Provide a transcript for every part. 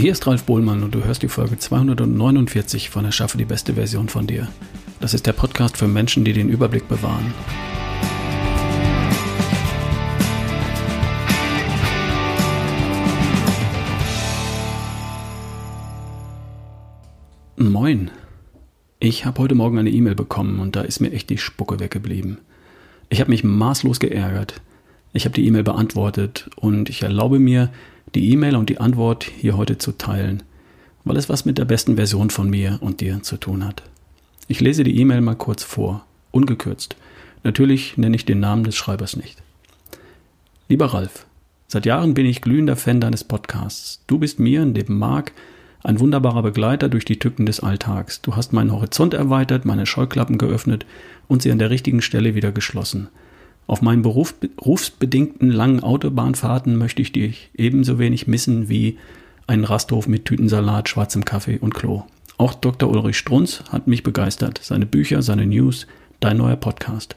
Hier ist Ralf Bohlmann und du hörst die Folge 249 von Erschaffe die beste Version von dir. Das ist der Podcast für Menschen, die den Überblick bewahren. Moin. Ich habe heute Morgen eine E-Mail bekommen und da ist mir echt die Spucke weggeblieben. Ich habe mich maßlos geärgert. Ich habe die E-Mail beantwortet und ich erlaube mir, die E-Mail und die Antwort hier heute zu teilen, weil es was mit der besten Version von mir und dir zu tun hat. Ich lese die E-Mail mal kurz vor, ungekürzt. Natürlich nenne ich den Namen des Schreibers nicht. Lieber Ralf, seit Jahren bin ich glühender Fan deines Podcasts. Du bist mir, neben Marc, ein wunderbarer Begleiter durch die Tücken des Alltags. Du hast meinen Horizont erweitert, meine Scheuklappen geöffnet und sie an der richtigen Stelle wieder geschlossen. Auf meinen Beruf, berufsbedingten langen Autobahnfahrten möchte ich dich ebenso wenig missen wie einen Rasthof mit Tütensalat, schwarzem Kaffee und Klo. Auch Dr. Ulrich Strunz hat mich begeistert. Seine Bücher, seine News, dein neuer Podcast.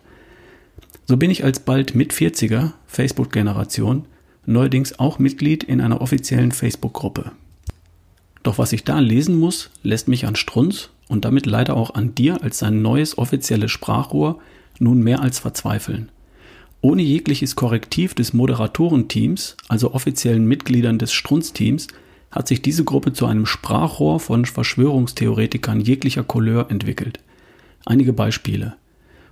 So bin ich als bald mit 40er Facebook-Generation neuerdings auch Mitglied in einer offiziellen Facebook-Gruppe. Doch was ich da lesen muss, lässt mich an Strunz und damit leider auch an dir als sein neues offizielles Sprachrohr nun mehr als verzweifeln. Ohne jegliches Korrektiv des Moderatorenteams, also offiziellen Mitgliedern des Strunz-Teams, hat sich diese Gruppe zu einem Sprachrohr von Verschwörungstheoretikern jeglicher Couleur entwickelt. Einige Beispiele.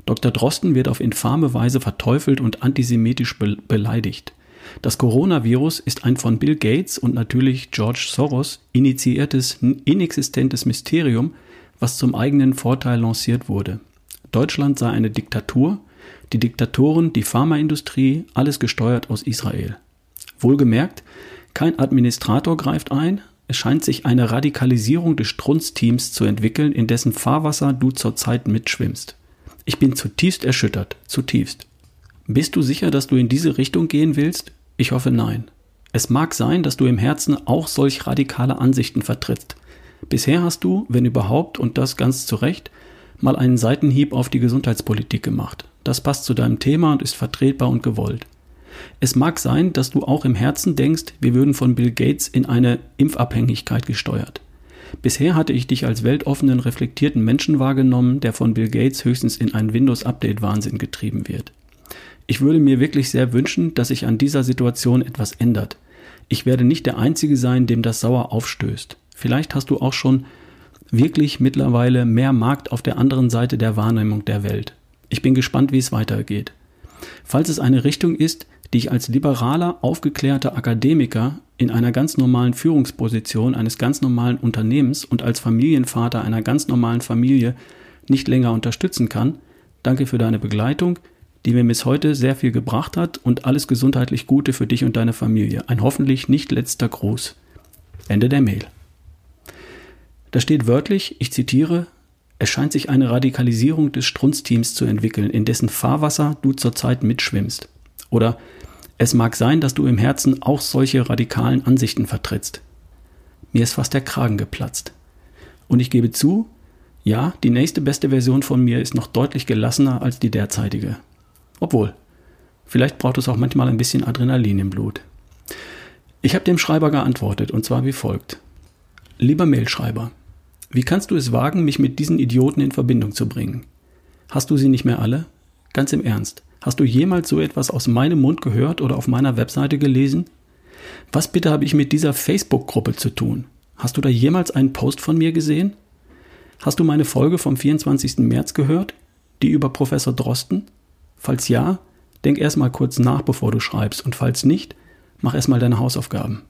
Dr. Drosten wird auf infame Weise verteufelt und antisemitisch be beleidigt. Das Coronavirus ist ein von Bill Gates und natürlich George Soros initiiertes, inexistentes Mysterium, was zum eigenen Vorteil lanciert wurde. Deutschland sei eine Diktatur, die Diktatoren, die Pharmaindustrie, alles gesteuert aus Israel. Wohlgemerkt, kein Administrator greift ein, es scheint sich eine Radikalisierung des Strunz-Teams zu entwickeln, in dessen Fahrwasser du zurzeit mitschwimmst. Ich bin zutiefst erschüttert, zutiefst. Bist du sicher, dass du in diese Richtung gehen willst? Ich hoffe nein. Es mag sein, dass du im Herzen auch solch radikale Ansichten vertrittst. Bisher hast du, wenn überhaupt, und das ganz zu Recht, mal einen Seitenhieb auf die Gesundheitspolitik gemacht. Das passt zu deinem Thema und ist vertretbar und gewollt. Es mag sein, dass du auch im Herzen denkst, wir würden von Bill Gates in eine Impfabhängigkeit gesteuert. Bisher hatte ich dich als weltoffenen, reflektierten Menschen wahrgenommen, der von Bill Gates höchstens in einen Windows-Update-Wahnsinn getrieben wird. Ich würde mir wirklich sehr wünschen, dass sich an dieser Situation etwas ändert. Ich werde nicht der Einzige sein, dem das sauer aufstößt. Vielleicht hast du auch schon wirklich mittlerweile mehr Markt auf der anderen Seite der Wahrnehmung der Welt. Ich bin gespannt, wie es weitergeht. Falls es eine Richtung ist, die ich als liberaler, aufgeklärter Akademiker in einer ganz normalen Führungsposition eines ganz normalen Unternehmens und als Familienvater einer ganz normalen Familie nicht länger unterstützen kann, danke für deine Begleitung, die mir bis heute sehr viel gebracht hat und alles gesundheitlich Gute für dich und deine Familie. Ein hoffentlich nicht letzter Gruß. Ende der Mail. Da steht wörtlich, ich zitiere, es scheint sich eine Radikalisierung des Strunz-Teams zu entwickeln, in dessen Fahrwasser du zurzeit mitschwimmst. Oder es mag sein, dass du im Herzen auch solche radikalen Ansichten vertrittst. Mir ist fast der Kragen geplatzt. Und ich gebe zu, ja, die nächste beste Version von mir ist noch deutlich gelassener als die derzeitige. Obwohl, vielleicht braucht es auch manchmal ein bisschen Adrenalin im Blut. Ich habe dem Schreiber geantwortet, und zwar wie folgt. Lieber Mailschreiber, wie kannst du es wagen, mich mit diesen Idioten in Verbindung zu bringen? Hast du sie nicht mehr alle? Ganz im Ernst. Hast du jemals so etwas aus meinem Mund gehört oder auf meiner Webseite gelesen? Was bitte habe ich mit dieser Facebook-Gruppe zu tun? Hast du da jemals einen Post von mir gesehen? Hast du meine Folge vom 24. März gehört? Die über Professor Drosten? Falls ja, denk erstmal kurz nach, bevor du schreibst, und falls nicht, mach erstmal deine Hausaufgaben.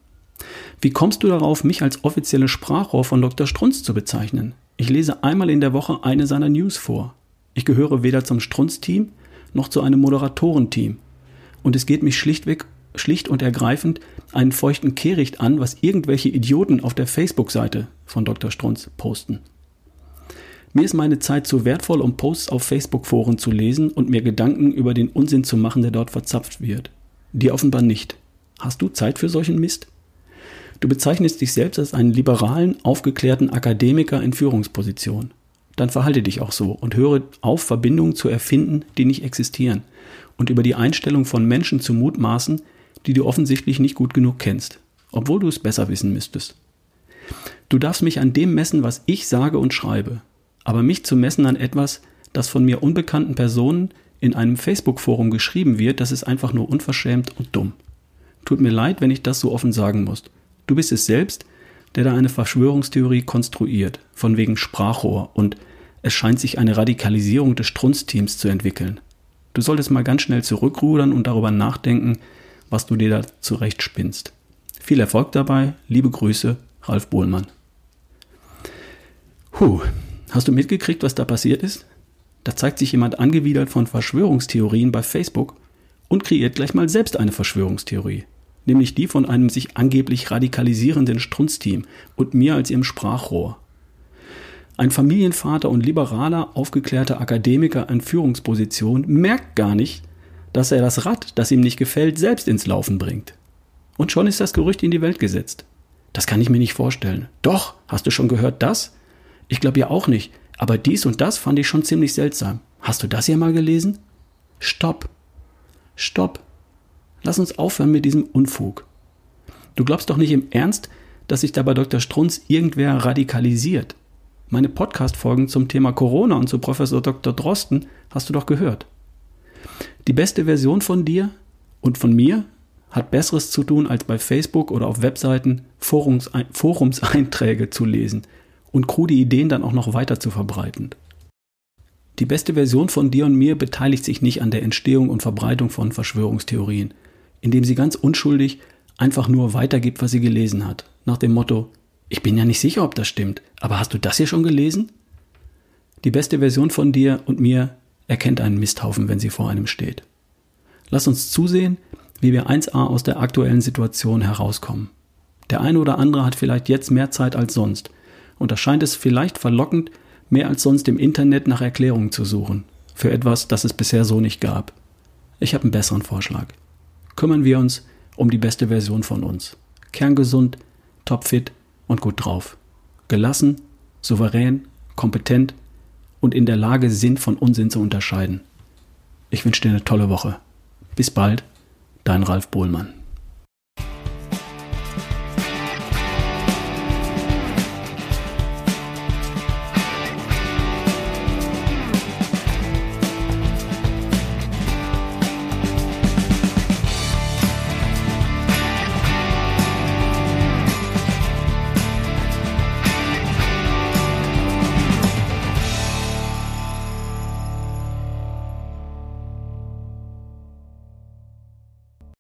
Wie kommst du darauf, mich als offizielle Sprachrohr von Dr. Strunz zu bezeichnen? Ich lese einmal in der Woche eine seiner News vor. Ich gehöre weder zum Strunz-Team noch zu einem Moderatorenteam. Und es geht mich schlichtweg, schlicht und ergreifend einen feuchten Kehricht an, was irgendwelche Idioten auf der Facebook-Seite von Dr. Strunz posten. Mir ist meine Zeit zu wertvoll, um Posts auf Facebook-Foren zu lesen und mir Gedanken über den Unsinn zu machen, der dort verzapft wird. Dir offenbar nicht. Hast du Zeit für solchen Mist? Du bezeichnest dich selbst als einen liberalen, aufgeklärten Akademiker in Führungsposition. Dann verhalte dich auch so und höre auf, Verbindungen zu erfinden, die nicht existieren und über die Einstellung von Menschen zu mutmaßen, die du offensichtlich nicht gut genug kennst, obwohl du es besser wissen müsstest. Du darfst mich an dem messen, was ich sage und schreibe. Aber mich zu messen an etwas, das von mir unbekannten Personen in einem Facebook-Forum geschrieben wird, das ist einfach nur unverschämt und dumm. Tut mir leid, wenn ich das so offen sagen muss. Du bist es selbst, der da eine Verschwörungstheorie konstruiert, von wegen Sprachrohr und es scheint sich eine Radikalisierung des Strunzteams zu entwickeln. Du solltest mal ganz schnell zurückrudern und darüber nachdenken, was du dir da zurecht spinnst. Viel Erfolg dabei, liebe Grüße, Ralf Bohlmann. Huh, hast du mitgekriegt, was da passiert ist? Da zeigt sich jemand angewidert von Verschwörungstheorien bei Facebook und kreiert gleich mal selbst eine Verschwörungstheorie. Nämlich die von einem sich angeblich radikalisierenden Strunzteam und mir als ihrem Sprachrohr. Ein Familienvater und liberaler, aufgeklärter Akademiker in Führungsposition merkt gar nicht, dass er das Rad, das ihm nicht gefällt, selbst ins Laufen bringt. Und schon ist das Gerücht in die Welt gesetzt. Das kann ich mir nicht vorstellen. Doch, hast du schon gehört das? Ich glaube ja auch nicht, aber dies und das fand ich schon ziemlich seltsam. Hast du das ja mal gelesen? Stopp. Stopp. Lass uns aufhören mit diesem Unfug. Du glaubst doch nicht im Ernst, dass sich da bei Dr. Strunz irgendwer radikalisiert. Meine Podcast-Folgen zum Thema Corona und zu Professor Dr. Drosten hast du doch gehört. Die beste Version von dir und von mir hat Besseres zu tun, als bei Facebook oder auf Webseiten Forums, Forumseinträge zu lesen und krude Ideen dann auch noch weiter zu verbreiten. Die beste Version von dir und mir beteiligt sich nicht an der Entstehung und Verbreitung von Verschwörungstheorien, indem sie ganz unschuldig einfach nur weitergibt, was sie gelesen hat, nach dem Motto, ich bin ja nicht sicher, ob das stimmt, aber hast du das hier schon gelesen? Die beste Version von dir und mir erkennt einen Misthaufen, wenn sie vor einem steht. Lass uns zusehen, wie wir 1a aus der aktuellen Situation herauskommen. Der eine oder andere hat vielleicht jetzt mehr Zeit als sonst, und da scheint es vielleicht verlockend, mehr als sonst im Internet nach Erklärungen zu suchen, für etwas, das es bisher so nicht gab. Ich habe einen besseren Vorschlag. Kümmern wir uns um die beste Version von uns. Kerngesund, topfit und gut drauf. Gelassen, souverän, kompetent und in der Lage, Sinn von Unsinn zu unterscheiden. Ich wünsche dir eine tolle Woche. Bis bald, dein Ralf Bohlmann.